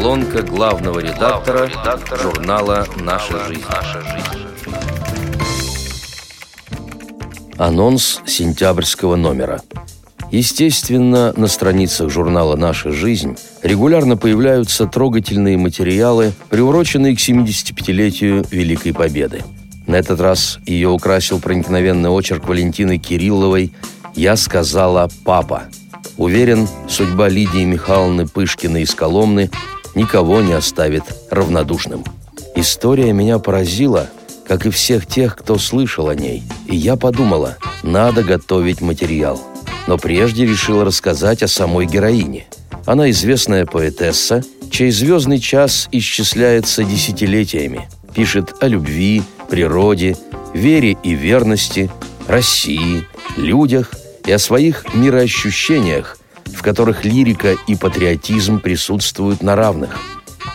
Колонка главного редактора, редактора журнала «Наша жизнь». «Наша жизнь». Анонс сентябрьского номера. Естественно, на страницах журнала «Наша жизнь» регулярно появляются трогательные материалы, приуроченные к 75-летию Великой Победы. На этот раз ее украсил проникновенный очерк Валентины Кирилловой «Я сказала папа». Уверен, судьба Лидии Михайловны Пышкиной из Коломны никого не оставит равнодушным. История меня поразила, как и всех тех, кто слышал о ней, и я подумала, надо готовить материал. Но прежде решила рассказать о самой героине. Она известная поэтесса, чей звездный час исчисляется десятилетиями. Пишет о любви, природе, вере и верности, России, людях и о своих мироощущениях, в которых лирика и патриотизм присутствуют на равных.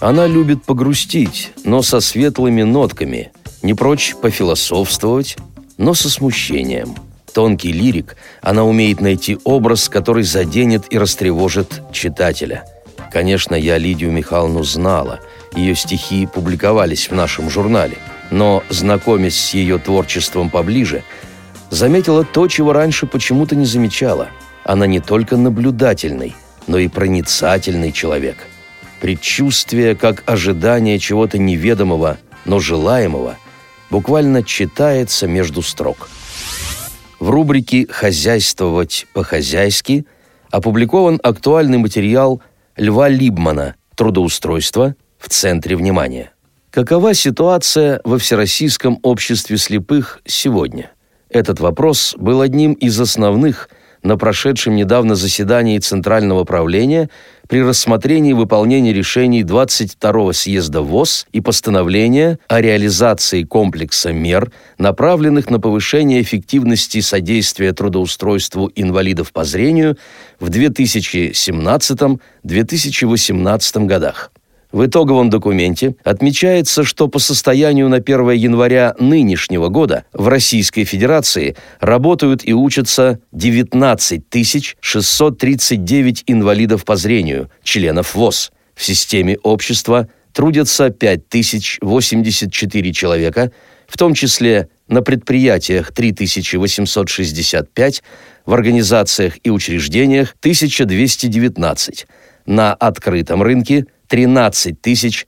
Она любит погрустить, но со светлыми нотками, не прочь пофилософствовать, но со смущением. Тонкий лирик, она умеет найти образ, который заденет и растревожит читателя. Конечно, я Лидию Михайловну знала, ее стихи публиковались в нашем журнале – но, знакомясь с ее творчеством поближе, заметила то, чего раньше почему-то не замечала. Она не только наблюдательный, но и проницательный человек. Предчувствие, как ожидание чего-то неведомого, но желаемого, буквально читается между строк. В рубрике «Хозяйствовать по-хозяйски» опубликован актуальный материал Льва Либмана «Трудоустройство в центре внимания». Какова ситуация во Всероссийском обществе слепых сегодня? Этот вопрос был одним из основных на прошедшем недавно заседании Центрального правления при рассмотрении выполнения решений 22-го съезда ВОЗ и постановления о реализации комплекса мер, направленных на повышение эффективности содействия трудоустройству инвалидов по зрению в 2017-2018 годах. В итоговом документе отмечается, что по состоянию на 1 января нынешнего года в Российской Федерации работают и учатся 19 639 инвалидов по зрению, членов ВОЗ. В системе общества трудятся 5084 человека, в том числе на предприятиях 3865, в организациях и учреждениях 1219, на открытом рынке – 13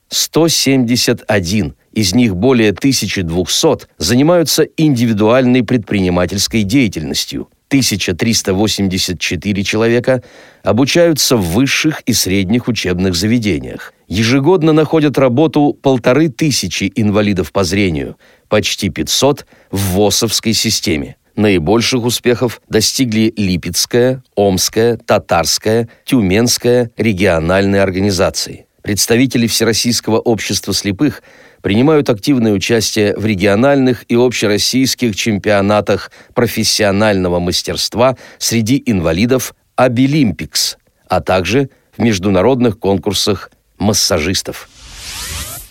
171, из них более 1200 занимаются индивидуальной предпринимательской деятельностью. 1384 человека обучаются в высших и средних учебных заведениях. Ежегодно находят работу полторы тысячи инвалидов по зрению, почти 500 в ВОСовской системе. Наибольших успехов достигли Липецкая, Омская, Татарская, Тюменская региональные организации. Представители Всероссийского общества слепых принимают активное участие в региональных и общероссийских чемпионатах профессионального мастерства среди инвалидов «Абилимпикс», а также в международных конкурсах массажистов.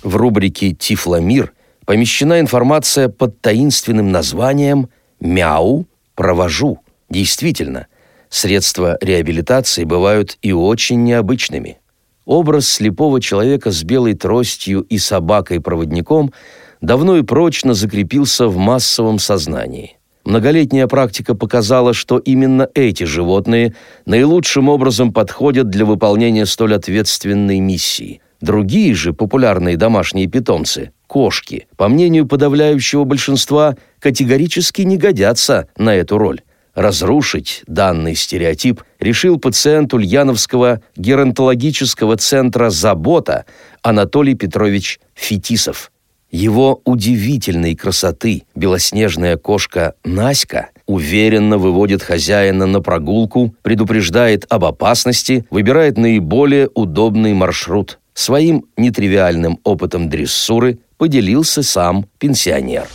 В рубрике «Тифломир» помещена информация под таинственным названием «Мяу, провожу». Действительно, средства реабилитации бывают и очень необычными. Образ слепого человека с белой тростью и собакой-проводником давно и прочно закрепился в массовом сознании. Многолетняя практика показала, что именно эти животные наилучшим образом подходят для выполнения столь ответственной миссии. Другие же популярные домашние питомцы – кошки, по мнению подавляющего большинства, категорически не годятся на эту роль. Разрушить данный стереотип решил пациент Ульяновского геронтологического центра «Забота» Анатолий Петрович Фетисов. Его удивительной красоты белоснежная кошка Наська уверенно выводит хозяина на прогулку, предупреждает об опасности, выбирает наиболее удобный маршрут. Своим нетривиальным опытом дрессуры поделился сам пенсионер.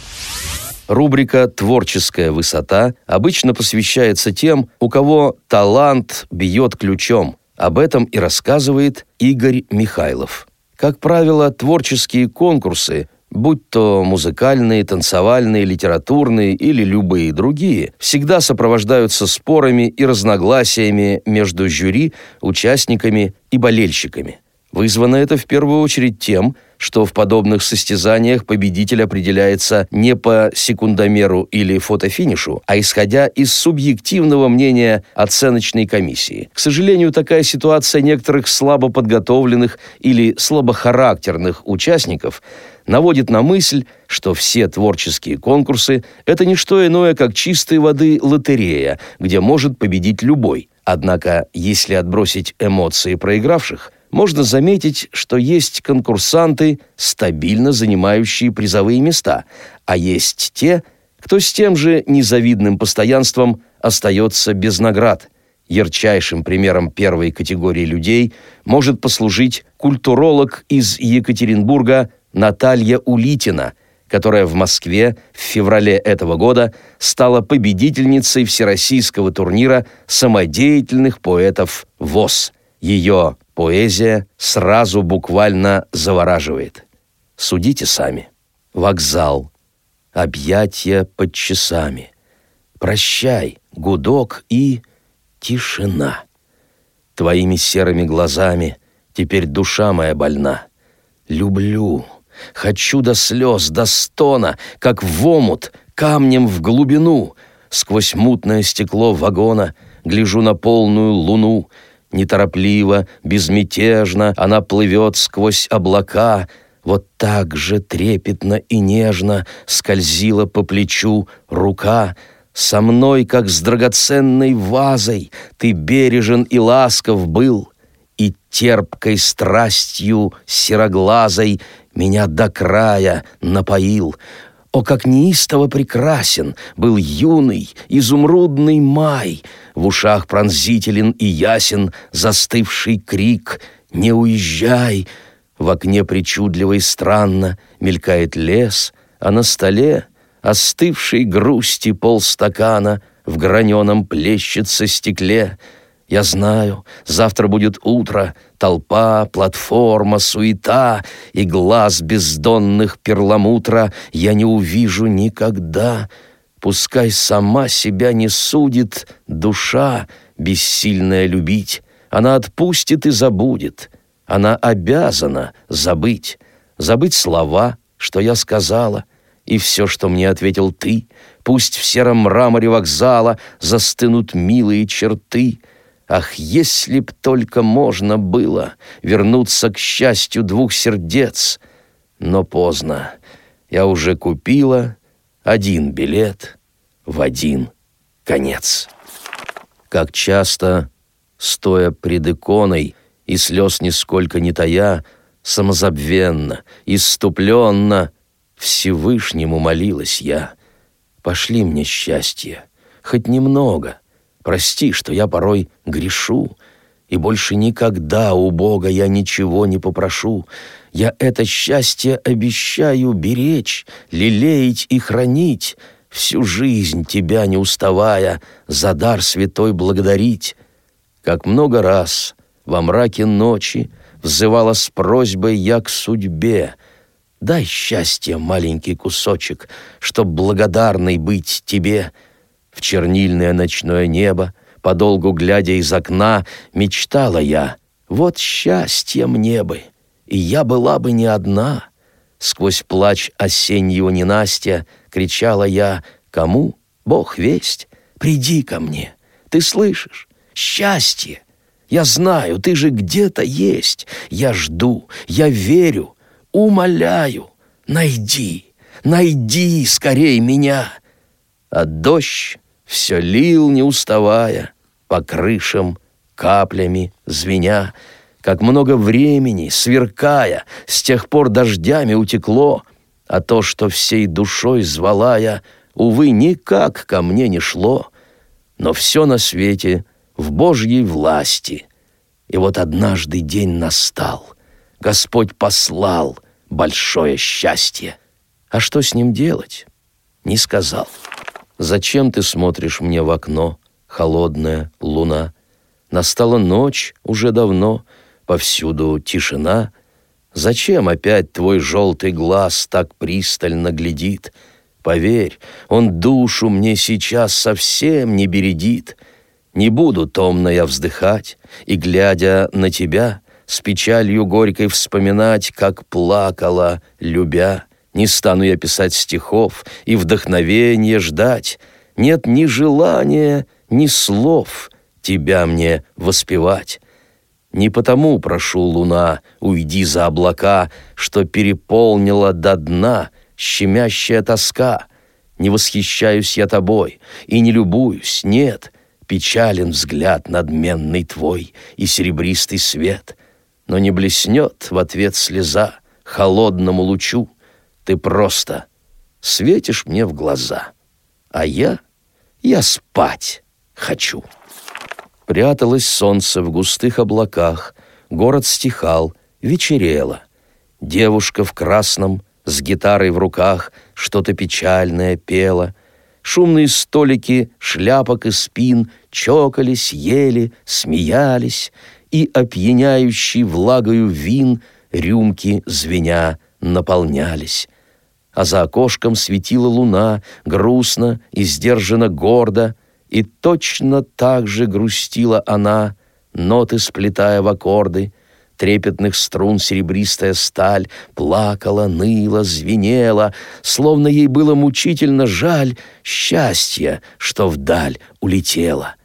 Рубрика «Творческая высота» обычно посвящается тем, у кого талант бьет ключом. Об этом и рассказывает Игорь Михайлов. Как правило, творческие конкурсы, будь то музыкальные, танцевальные, литературные или любые другие, всегда сопровождаются спорами и разногласиями между жюри, участниками и болельщиками – Вызвано это в первую очередь тем, что в подобных состязаниях победитель определяется не по секундомеру или фотофинишу, а исходя из субъективного мнения оценочной комиссии. К сожалению, такая ситуация некоторых слабо подготовленных или слабохарактерных участников наводит на мысль, что все творческие конкурсы – это не что иное, как чистой воды лотерея, где может победить любой. Однако, если отбросить эмоции проигравших, можно заметить, что есть конкурсанты, стабильно занимающие призовые места, а есть те, кто с тем же незавидным постоянством остается без наград. Ярчайшим примером первой категории людей может послужить культуролог из Екатеринбурга Наталья Улитина, которая в Москве в феврале этого года стала победительницей всероссийского турнира самодеятельных поэтов ВОЗ. Ее Поэзия сразу буквально завораживает. Судите сами. Вокзал. Объятия под часами. Прощай, гудок и тишина. Твоими серыми глазами теперь душа моя больна. Люблю, хочу до слез, до стона, как в омут, камнем в глубину. Сквозь мутное стекло вагона гляжу на полную луну — Неторопливо, безмятежно она плывет сквозь облака, вот так же трепетно и нежно скользила по плечу рука. Со мной, как с драгоценной вазой, ты бережен и ласков был, и терпкой страстью сероглазой меня до края напоил. О, как неистово прекрасен был юный, изумрудный май! В ушах пронзителен и ясен застывший крик «Не уезжай!» В окне причудливо и странно мелькает лес, а на столе остывшей грусти полстакана в граненом плещется стекле — я знаю, завтра будет утро, толпа, платформа, суета, и глаз бездонных перламутра я не увижу никогда. Пускай сама себя не судит душа, бессильная любить. Она отпустит и забудет. Она обязана забыть. Забыть слова, что я сказала, и все, что мне ответил ты. Пусть в сером мраморе вокзала застынут милые черты — Ах, если б только можно было вернуться к счастью двух сердец! Но поздно. Я уже купила один билет в один конец. Как часто, стоя пред иконой и слез нисколько не тая, самозабвенно, иступленно, Всевышнему молилась я. Пошли мне счастье, хоть немного — Прости, что я порой грешу, и больше никогда у Бога я ничего не попрошу. Я это счастье обещаю беречь, лелеять и хранить, всю жизнь тебя не уставая за дар святой благодарить. Как много раз во мраке ночи взывала с просьбой я к судьбе. Дай счастье маленький кусочек, чтоб благодарный быть тебе — в чернильное ночное небо, подолгу глядя из окна, мечтала я, вот счастье мне бы, и я была бы не одна. Сквозь плач осеннего ненастья кричала я, кому, Бог весть, приди ко мне, ты слышишь, счастье. Я знаю, ты же где-то есть. Я жду, я верю, умоляю. Найди, найди скорей меня. А дождь все лил, не уставая, по крышам, каплями, звеня, как много времени, сверкая, с тех пор дождями утекло, а то, что всей душой звала я, увы, никак ко мне не шло, но все на свете в Божьей власти. И вот однажды день настал, Господь послал большое счастье. А что с ним делать? Не сказал. Зачем ты смотришь мне в окно, холодная луна? Настала ночь уже давно, повсюду тишина. Зачем опять твой желтый глаз так пристально глядит? Поверь, он душу мне сейчас совсем не бередит. Не буду томно я вздыхать, и, глядя на тебя, с печалью горькой вспоминать, как плакала, любя. Не стану я писать стихов и вдохновения ждать. Нет ни желания, ни слов тебя мне воспевать. Не потому прошу, луна, уйди за облака, что переполнила до дна щемящая тоска. Не восхищаюсь я тобой и не любуюсь, нет, печален взгляд надменный твой и серебристый свет, но не блеснет в ответ слеза холодному лучу. Ты просто светишь мне в глаза, а я, я спать хочу. Пряталось солнце в густых облаках, город стихал, вечерело. Девушка в красном, с гитарой в руках, что-то печальное пела. Шумные столики, шляпок и спин чокались, ели, смеялись, и опьяняющий влагою вин рюмки звеня наполнялись. А за окошком светила луна, грустно и сдержанно гордо, и точно так же грустила она, ноты сплетая в аккорды, трепетных струн серебристая сталь плакала, ныла, звенела, словно ей было мучительно жаль счастья, что вдаль улетело.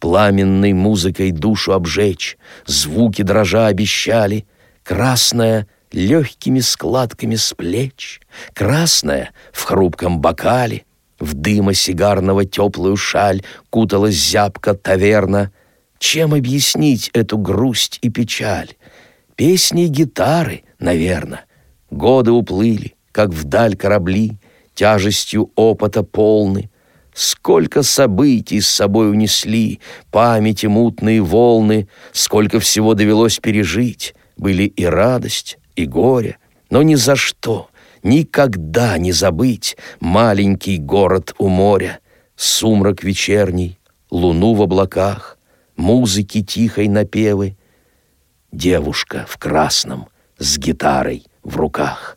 Пламенной музыкой душу обжечь, звуки дрожа обещали, красная легкими складками с плеч, красная в хрупком бокале, в дыма сигарного теплую шаль куталась зябка таверна. Чем объяснить эту грусть и печаль? Песни гитары, наверное. Годы уплыли, как вдаль корабли, тяжестью опыта полны. Сколько событий с собой унесли, памяти мутные волны, сколько всего довелось пережить. Были и радость, и горе, но ни за что — Никогда не забыть маленький город у моря, Сумрак вечерний, луну в облаках, Музыки тихой напевы, Девушка в красном с гитарой в руках.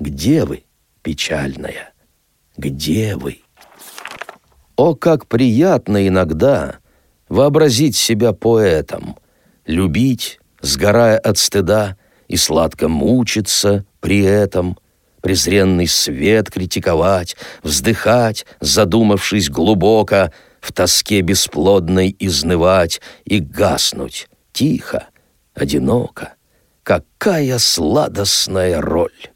Где вы, печальная, где вы? О, как приятно иногда вообразить себя поэтом, любить, сгорая от стыда, и сладко мучиться при этом — презренный свет критиковать, вздыхать, задумавшись глубоко, в тоске бесплодной изнывать и гаснуть тихо, одиноко. Какая сладостная роль!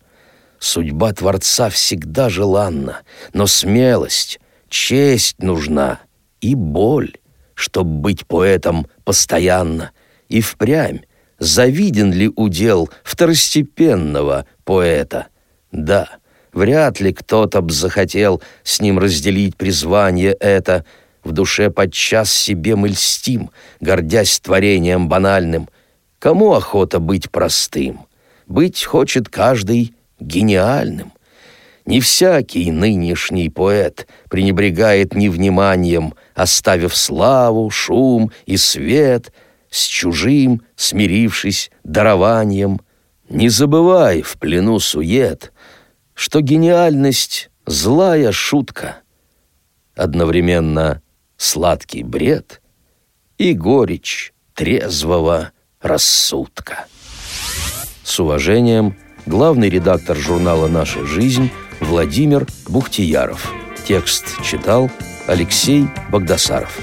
Судьба Творца всегда желанна, но смелость, честь нужна и боль, чтоб быть поэтом постоянно, и впрямь завиден ли удел второстепенного поэта — да, вряд ли кто-то б захотел с ним разделить призвание это. В душе подчас себе мы льстим, гордясь творением банальным. Кому охота быть простым? Быть хочет каждый гениальным. Не всякий нынешний поэт пренебрегает невниманием, оставив славу, шум и свет, с чужим, смирившись, дарованием. Не забывай в плену сует — что гениальность — злая шутка, одновременно сладкий бред и горечь трезвого рассудка. С уважением, главный редактор журнала «Наша жизнь» Владимир Бухтияров. Текст читал Алексей Богдасаров.